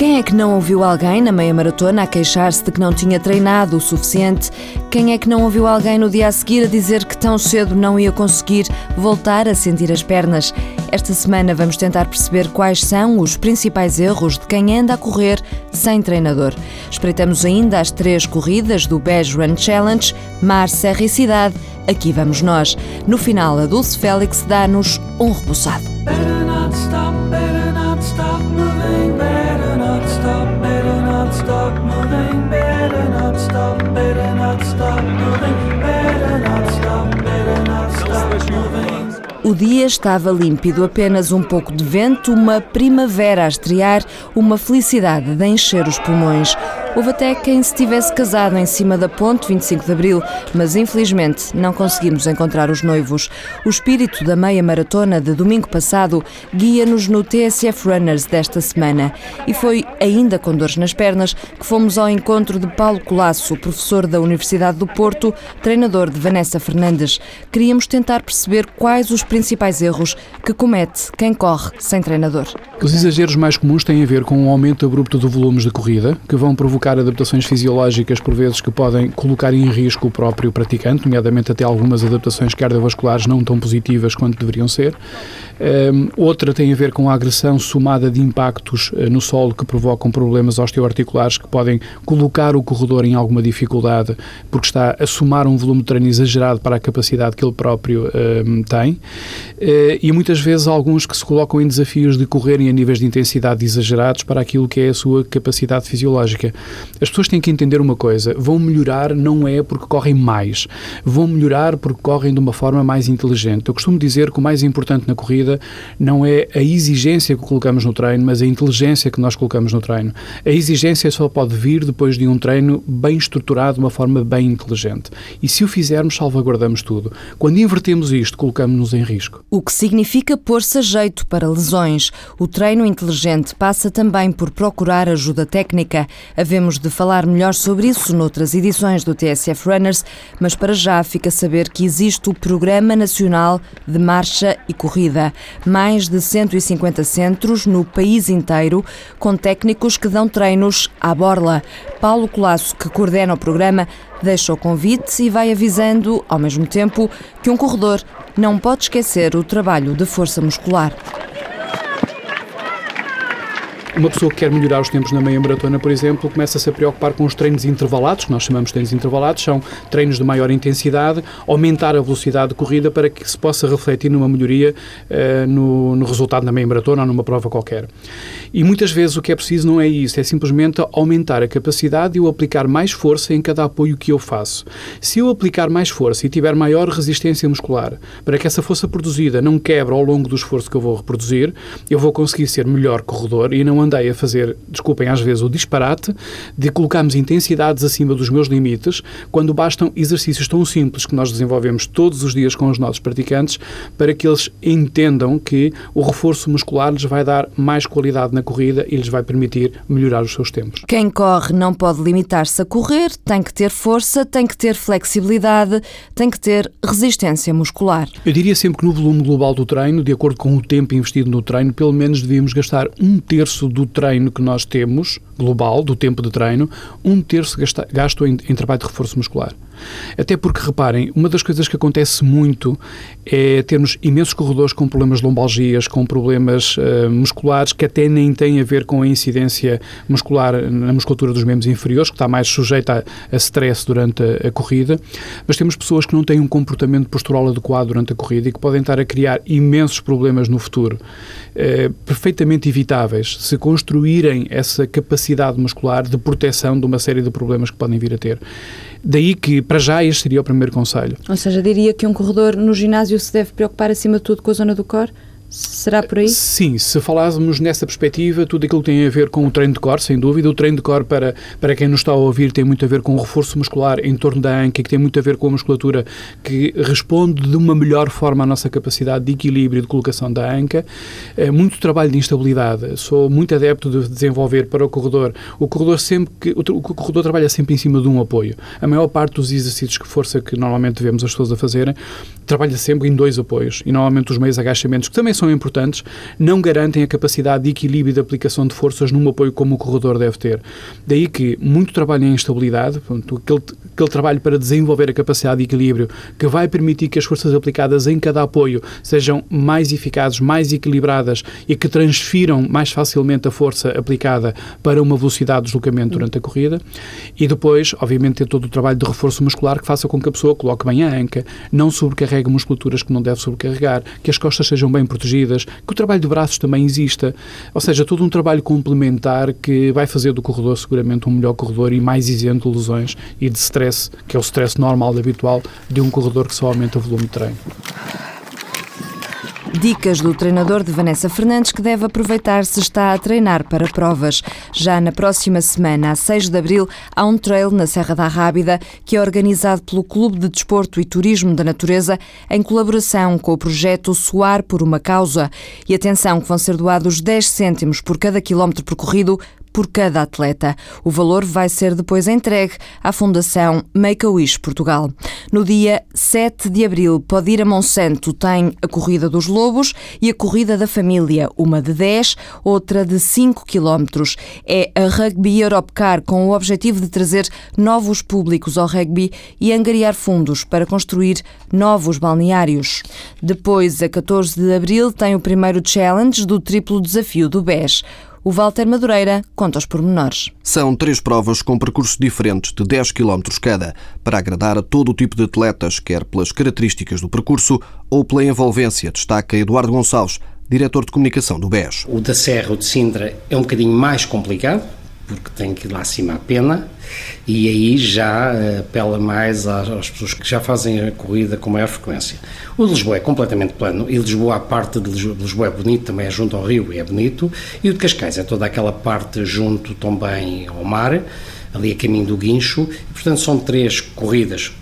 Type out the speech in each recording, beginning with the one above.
Quem é que não ouviu alguém na meia maratona a queixar-se de que não tinha treinado o suficiente? Quem é que não ouviu alguém no dia a seguir a dizer que tão cedo não ia conseguir voltar a sentir as pernas? Esta semana vamos tentar perceber quais são os principais erros de quem anda a correr sem treinador. Espreitamos ainda as três corridas do Beige Run Challenge, Mar, Serra e Cidade. Aqui vamos nós. No final, a Dulce Félix dá-nos um rebuçado. O dia estava límpido, apenas um pouco de vento, uma primavera a estrear, uma felicidade de encher os pulmões. Houve até quem se tivesse casado em cima da ponte 25 de Abril, mas infelizmente não conseguimos encontrar os noivos. O espírito da meia maratona de domingo passado guia-nos no TSF Runners desta semana. E foi ainda com dores nas pernas que fomos ao encontro de Paulo Colasso, professor da Universidade do Porto, treinador de Vanessa Fernandes. Queríamos tentar perceber quais os principais erros que comete quem corre sem treinador. Os exageros mais comuns têm a ver com um aumento abrupto de volumes de corrida, que vão provocar adaptações fisiológicas, por vezes, que podem colocar em risco o próprio praticante, nomeadamente até algumas adaptações cardiovasculares não tão positivas quanto deveriam ser. Um, outra tem a ver com a agressão somada de impactos uh, no solo que provocam problemas osteoarticulares que podem colocar o corredor em alguma dificuldade porque está a somar um volume de treino exagerado para a capacidade que ele próprio um, tem. Uh, e muitas vezes alguns que se colocam em desafios de correrem a níveis de intensidade exagerados para aquilo que é a sua capacidade fisiológica. As pessoas têm que entender uma coisa: vão melhorar não é porque correm mais, vão melhorar porque correm de uma forma mais inteligente. Eu costumo dizer que o mais importante na corrida não é a exigência que colocamos no treino, mas a inteligência que nós colocamos no treino. A exigência só pode vir depois de um treino bem estruturado, de uma forma bem inteligente. E se o fizermos, salvaguardamos tudo. Quando invertemos isto, colocamos-nos em risco. O que significa pôr-se a jeito para lesões. O treino inteligente passa também por procurar ajuda técnica. Havemos de falar melhor sobre isso noutras edições do TSF Runners, mas para já fica a saber que existe o Programa Nacional de Marcha e Corrida mais de 150 centros no país inteiro, com técnicos que dão treinos à borla. Paulo Colasso, que coordena o programa, deixa o convite e vai avisando, ao mesmo tempo, que um corredor não pode esquecer o trabalho de força muscular. Uma pessoa que quer melhorar os tempos na meia maratona, por exemplo, começa-se a preocupar com os treinos intervalados, que nós chamamos de treinos intervalados, são treinos de maior intensidade, aumentar a velocidade de corrida para que se possa refletir numa melhoria uh, no, no, resultado na meia maratona ou numa prova qualquer. E muitas vezes o que é preciso não é isso, é simplesmente aumentar a capacidade e eu aplicar mais força em cada apoio que eu faço. Se eu aplicar mais força e tiver maior resistência muscular, para que essa força produzida não quebre ao longo do esforço que eu vou reproduzir, eu vou conseguir ser melhor corredor e não andei a fazer, desculpem às vezes, o disparate de colocarmos intensidades acima dos meus limites, quando bastam exercícios tão simples que nós desenvolvemos todos os dias com os nossos praticantes para que eles entendam que o reforço muscular lhes vai dar mais qualidade na corrida e lhes vai permitir melhorar os seus tempos. Quem corre não pode limitar-se a correr, tem que ter força, tem que ter flexibilidade, tem que ter resistência muscular. Eu diria sempre que no volume global do treino, de acordo com o tempo investido no treino, pelo menos devíamos gastar um terço do treino que nós temos, global, do tempo de treino, um terço gasto em, em trabalho de reforço muscular. Até porque, reparem, uma das coisas que acontece muito é termos imensos corredores com problemas de lombalgias, com problemas uh, musculares que até nem têm a ver com a incidência muscular na musculatura dos membros inferiores, que está mais sujeita a, a stress durante a, a, corrida, mas temos pessoas que não têm um comportamento postural adequado durante a corrida e que podem estar a criar imensos problemas no futuro, uh, perfeitamente evitáveis se construírem essa capacidade muscular de proteção de uma série de problemas que podem vir a ter. Daí que, para já, este seria o primeiro conselho. Ou seja, diria que um corredor no ginásio se deve preocupar, acima de tudo, com a zona do core? Será por aí? Sim, se falássemos nessa perspectiva, tudo aquilo que tem a ver com o treino de core, sem dúvida. O treino de core, para, para quem nos está a ouvir, tem muito a ver com o reforço muscular em torno da anca, que tem muito a ver com a musculatura que responde de uma melhor forma à nossa capacidade de equilíbrio e de colocação da anca. É muito trabalho de instabilidade. Sou muito adepto de desenvolver para o corredor. O corredor sempre que o, corredor trabalha sempre em cima de um apoio. A maior parte dos exercícios de força que normalmente vemos as pessoas a fazerem trabalha sempre em dois apoios e normalmente os meios agachamentos que também são importantes, não garantem a capacidade de equilíbrio e de aplicação de forças num apoio como o corredor deve ter. Daí que muito trabalho em instabilidade, portanto, aquele, aquele trabalho para desenvolver a capacidade de equilíbrio que vai permitir que as forças aplicadas em cada apoio sejam mais eficazes, mais equilibradas e que transfiram mais facilmente a força aplicada para uma velocidade de deslocamento durante a corrida. E depois, obviamente, ter todo o trabalho de reforço muscular que faça com que a pessoa coloque bem a anca, não sobrecarregue musculaturas que não deve sobrecarregar, que as costas sejam bem protegidas, que o trabalho de braços também exista. Ou seja, todo um trabalho complementar que vai fazer do corredor seguramente um melhor corredor e mais isento de lesões e de stress, que é o stress normal, habitual, de um corredor que só aumenta o volume de treino. Dicas do treinador de Vanessa Fernandes que deve aproveitar se está a treinar para provas. Já na próxima semana, a 6 de abril, há um trail na Serra da Rábida que é organizado pelo Clube de Desporto e Turismo da Natureza em colaboração com o projeto Soar por uma Causa. E atenção que vão ser doados 10 cêntimos por cada quilómetro percorrido por cada atleta. O valor vai ser depois entregue à Fundação Make-A-Wish Portugal. No dia 7 de abril, pode ir a Monsanto, tem a Corrida dos Lobos e a Corrida da Família, uma de 10, outra de 5 quilómetros. É a Rugby Europe Car com o objetivo de trazer novos públicos ao rugby e angariar fundos para construir novos balneários. Depois, a 14 de abril, tem o primeiro challenge do triplo desafio do BES. O Walter Madureira conta os pormenores. São três provas com percursos diferentes de 10 km cada, para agradar a todo o tipo de atletas, quer pelas características do percurso ou pela envolvência, destaca Eduardo Gonçalves, diretor de comunicação do BES. O da Serra, o de Sintra, é um bocadinho mais complicado, porque tem que ir lá acima a pena, e aí já eh, apela mais às pessoas que já fazem a corrida com maior frequência. O de Lisboa é completamente plano, e Lisboa, a parte de Lisboa é bonito, também é junto ao rio e é bonito, e o de Cascais é toda aquela parte junto também ao mar, ali a caminho do guincho, e, portanto são três corridas,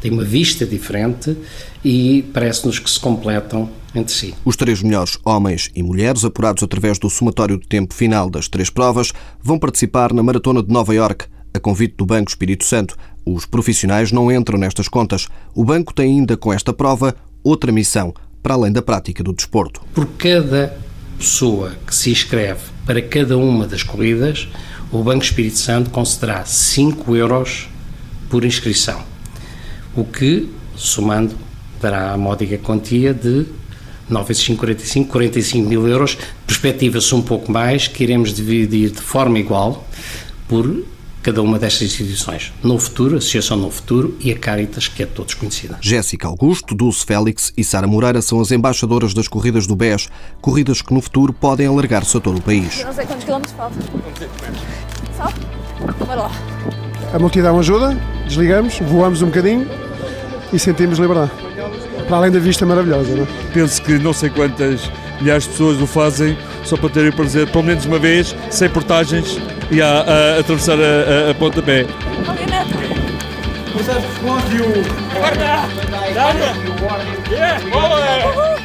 tem uma vista diferente e parece-nos que se completam entre si. Os três melhores homens e mulheres, apurados através do somatório de tempo final das três provas, vão participar na Maratona de Nova York, a convite do Banco Espírito Santo. Os profissionais não entram nestas contas. O banco tem ainda com esta prova outra missão, para além da prática do desporto. Por cada pessoa que se inscreve para cada uma das corridas, o Banco Espírito Santo concederá 5 euros por inscrição, o que, somando, dará a módica quantia de 9 vezes 5, 45, 45 mil euros. Perspectiva-se um pouco mais, que iremos dividir de forma igual por cada uma destas instituições. No Futuro, Associação No Futuro e a Caritas, que é de todos conhecida. Jéssica Augusto, Dulce Félix e Sara Moreira são as embaixadoras das corridas do BES, corridas que no futuro podem alargar-se a todo o país. Não sei quantos quilómetros faltam. Só? Bora lá. A multidão ajuda, desligamos, voamos um bocadinho e sentimos liberdade. Para além da vista maravilhosa, não é? Penso que não sei quantas milhares de pessoas o fazem só para terem o prazer, pelo menos uma vez, sem portagens e a, a, a atravessar a, a, a ponta pé.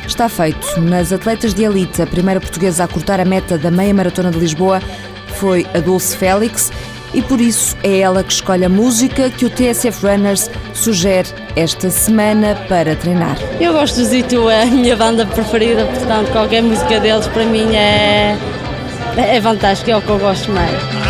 Está feito. Nas atletas de elite, a primeira portuguesa a cortar a meta da meia maratona de Lisboa foi a Dulce Félix e por isso é ela que escolhe a música que o TSF Runners sugere esta semana para treinar. Eu gosto do Zito, é a minha banda preferida, portanto qualquer música deles para mim é, é fantástica, é o que eu gosto mais.